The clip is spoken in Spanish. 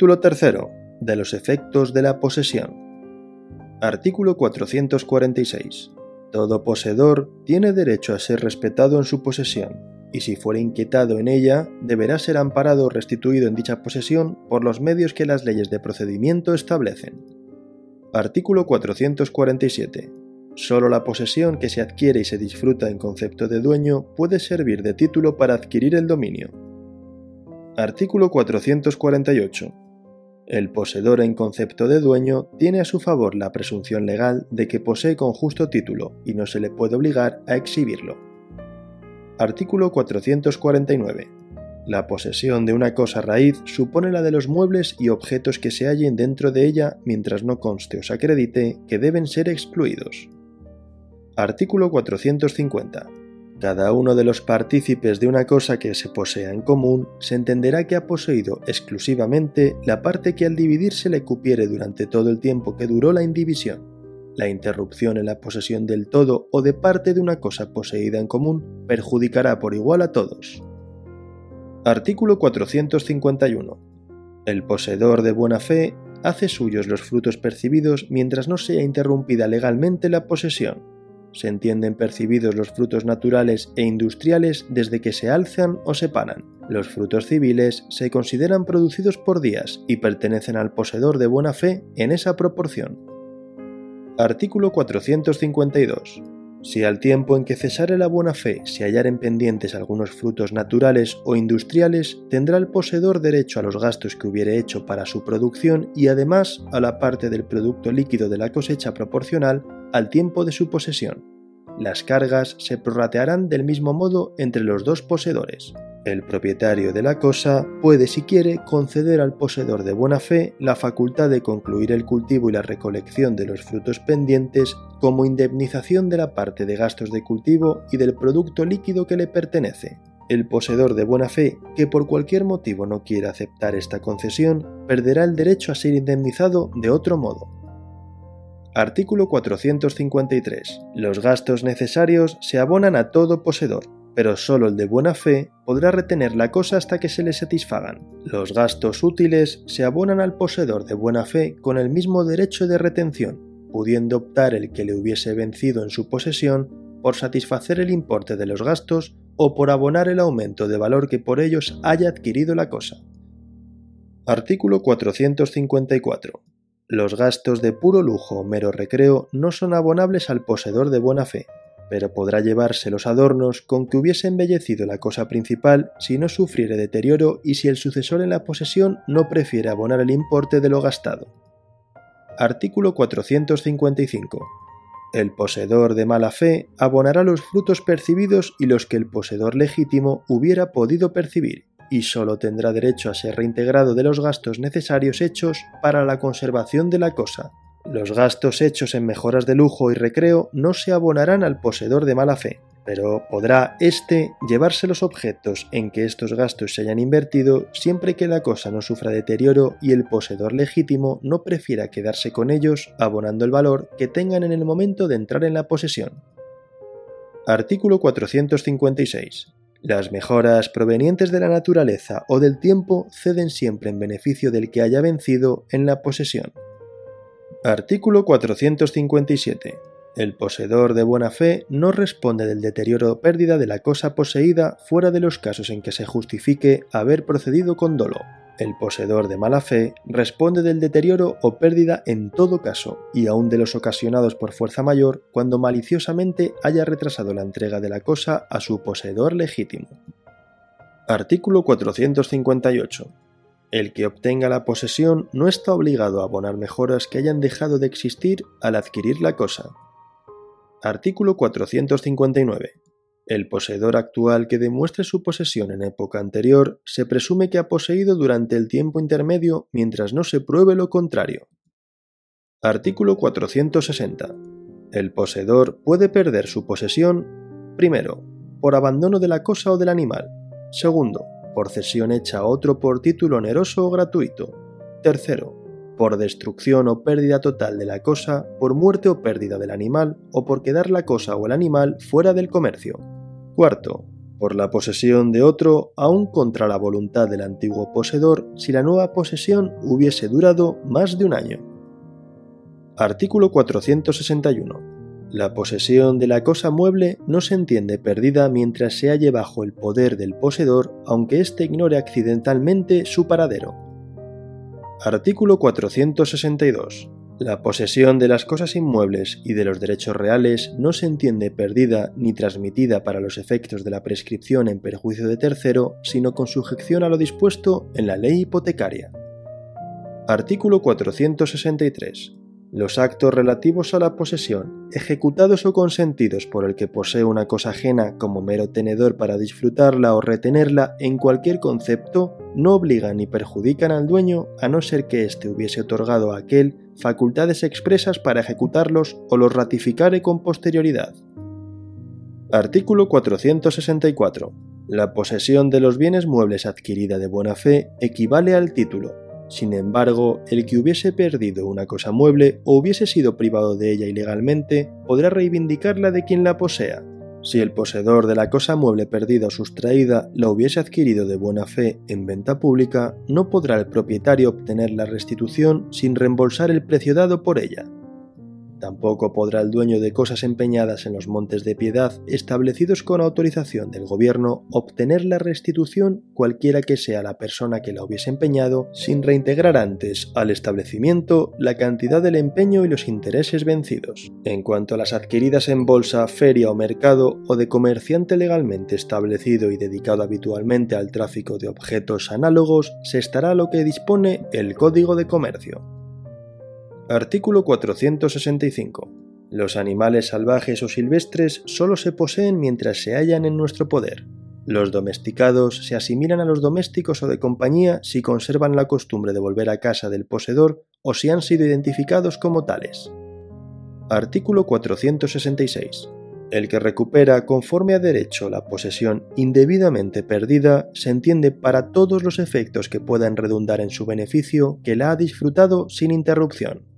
Título tercero. De los efectos de la posesión. Artículo 446. Todo poseedor tiene derecho a ser respetado en su posesión, y si fuera inquietado en ella, deberá ser amparado o restituido en dicha posesión por los medios que las leyes de procedimiento establecen. Artículo 447. Solo la posesión que se adquiere y se disfruta en concepto de dueño puede servir de título para adquirir el dominio. Artículo 448. El poseedor en concepto de dueño tiene a su favor la presunción legal de que posee con justo título y no se le puede obligar a exhibirlo. Artículo 449. La posesión de una cosa raíz supone la de los muebles y objetos que se hallen dentro de ella mientras no conste o se acredite que deben ser excluidos. Artículo 450. Cada uno de los partícipes de una cosa que se posea en común se entenderá que ha poseído exclusivamente la parte que al dividirse le cupiere durante todo el tiempo que duró la indivisión. La interrupción en la posesión del todo o de parte de una cosa poseída en común perjudicará por igual a todos. Artículo 451. El poseedor de buena fe hace suyos los frutos percibidos mientras no sea interrumpida legalmente la posesión se entienden percibidos los frutos naturales e industriales desde que se alzan o se paran. Los frutos civiles se consideran producidos por días y pertenecen al poseedor de buena fe en esa proporción. Artículo 452. Si al tiempo en que cesare la buena fe se hallaren pendientes algunos frutos naturales o industriales, tendrá el poseedor derecho a los gastos que hubiere hecho para su producción y además a la parte del producto líquido de la cosecha proporcional al tiempo de su posesión. Las cargas se prorratearán del mismo modo entre los dos poseedores. El propietario de la cosa puede, si quiere, conceder al poseedor de buena fe la facultad de concluir el cultivo y la recolección de los frutos pendientes como indemnización de la parte de gastos de cultivo y del producto líquido que le pertenece. El poseedor de buena fe que por cualquier motivo no quiera aceptar esta concesión perderá el derecho a ser indemnizado de otro modo. Artículo 453. Los gastos necesarios se abonan a todo poseedor, pero solo el de buena fe podrá retener la cosa hasta que se le satisfagan. Los gastos útiles se abonan al poseedor de buena fe con el mismo derecho de retención, pudiendo optar el que le hubiese vencido en su posesión por satisfacer el importe de los gastos o por abonar el aumento de valor que por ellos haya adquirido la cosa. Artículo 454. Los gastos de puro lujo o mero recreo no son abonables al poseedor de buena fe, pero podrá llevarse los adornos con que hubiese embellecido la cosa principal si no sufriere deterioro y si el sucesor en la posesión no prefiere abonar el importe de lo gastado. Artículo 455. El poseedor de mala fe abonará los frutos percibidos y los que el poseedor legítimo hubiera podido percibir, y sólo tendrá derecho a ser reintegrado de los gastos necesarios hechos para la conservación de la cosa, los gastos hechos en mejoras de lujo y recreo no se abonarán al poseedor de mala fe, pero podrá éste llevarse los objetos en que estos gastos se hayan invertido siempre que la cosa no sufra deterioro y el poseedor legítimo no prefiera quedarse con ellos abonando el valor que tengan en el momento de entrar en la posesión. Artículo 456. Las mejoras provenientes de la naturaleza o del tiempo ceden siempre en beneficio del que haya vencido en la posesión. Artículo 457. El poseedor de buena fe no responde del deterioro o pérdida de la cosa poseída fuera de los casos en que se justifique haber procedido con dolo. El poseedor de mala fe responde del deterioro o pérdida en todo caso, y aun de los ocasionados por fuerza mayor cuando maliciosamente haya retrasado la entrega de la cosa a su poseedor legítimo. Artículo 458. El que obtenga la posesión no está obligado a abonar mejoras que hayan dejado de existir al adquirir la cosa. Artículo 459. El poseedor actual que demuestre su posesión en época anterior se presume que ha poseído durante el tiempo intermedio mientras no se pruebe lo contrario. Artículo 460. El poseedor puede perder su posesión, primero, por abandono de la cosa o del animal, segundo, por cesión hecha a otro por título oneroso o gratuito. Tercero, por destrucción o pérdida total de la cosa, por muerte o pérdida del animal, o por quedar la cosa o el animal fuera del comercio. Cuarto, por la posesión de otro, aun contra la voluntad del antiguo poseedor, si la nueva posesión hubiese durado más de un año. Artículo 461. La posesión de la cosa mueble no se entiende perdida mientras se halle bajo el poder del poseedor, aunque éste ignore accidentalmente su paradero. Artículo 462. La posesión de las cosas inmuebles y de los derechos reales no se entiende perdida ni transmitida para los efectos de la prescripción en perjuicio de tercero, sino con sujeción a lo dispuesto en la ley hipotecaria. Artículo 463. Los actos relativos a la posesión, ejecutados o consentidos por el que posee una cosa ajena como mero tenedor para disfrutarla o retenerla en cualquier concepto, no obligan ni perjudican al dueño a no ser que éste hubiese otorgado a aquel facultades expresas para ejecutarlos o los ratificare con posterioridad. Artículo 464. La posesión de los bienes muebles adquirida de buena fe equivale al título, sin embargo, el que hubiese perdido una cosa mueble o hubiese sido privado de ella ilegalmente podrá reivindicarla de quien la posea. Si el poseedor de la cosa mueble perdida o sustraída la hubiese adquirido de buena fe en venta pública, no podrá el propietario obtener la restitución sin reembolsar el precio dado por ella. Tampoco podrá el dueño de cosas empeñadas en los montes de piedad establecidos con autorización del gobierno obtener la restitución cualquiera que sea la persona que la hubiese empeñado sin reintegrar antes al establecimiento la cantidad del empeño y los intereses vencidos. En cuanto a las adquiridas en bolsa, feria o mercado o de comerciante legalmente establecido y dedicado habitualmente al tráfico de objetos análogos, se estará lo que dispone el Código de Comercio. Artículo 465. Los animales salvajes o silvestres solo se poseen mientras se hallan en nuestro poder. Los domesticados se asimilan a los domésticos o de compañía si conservan la costumbre de volver a casa del poseedor o si han sido identificados como tales. Artículo 466. El que recupera conforme a derecho la posesión indebidamente perdida se entiende para todos los efectos que puedan redundar en su beneficio que la ha disfrutado sin interrupción.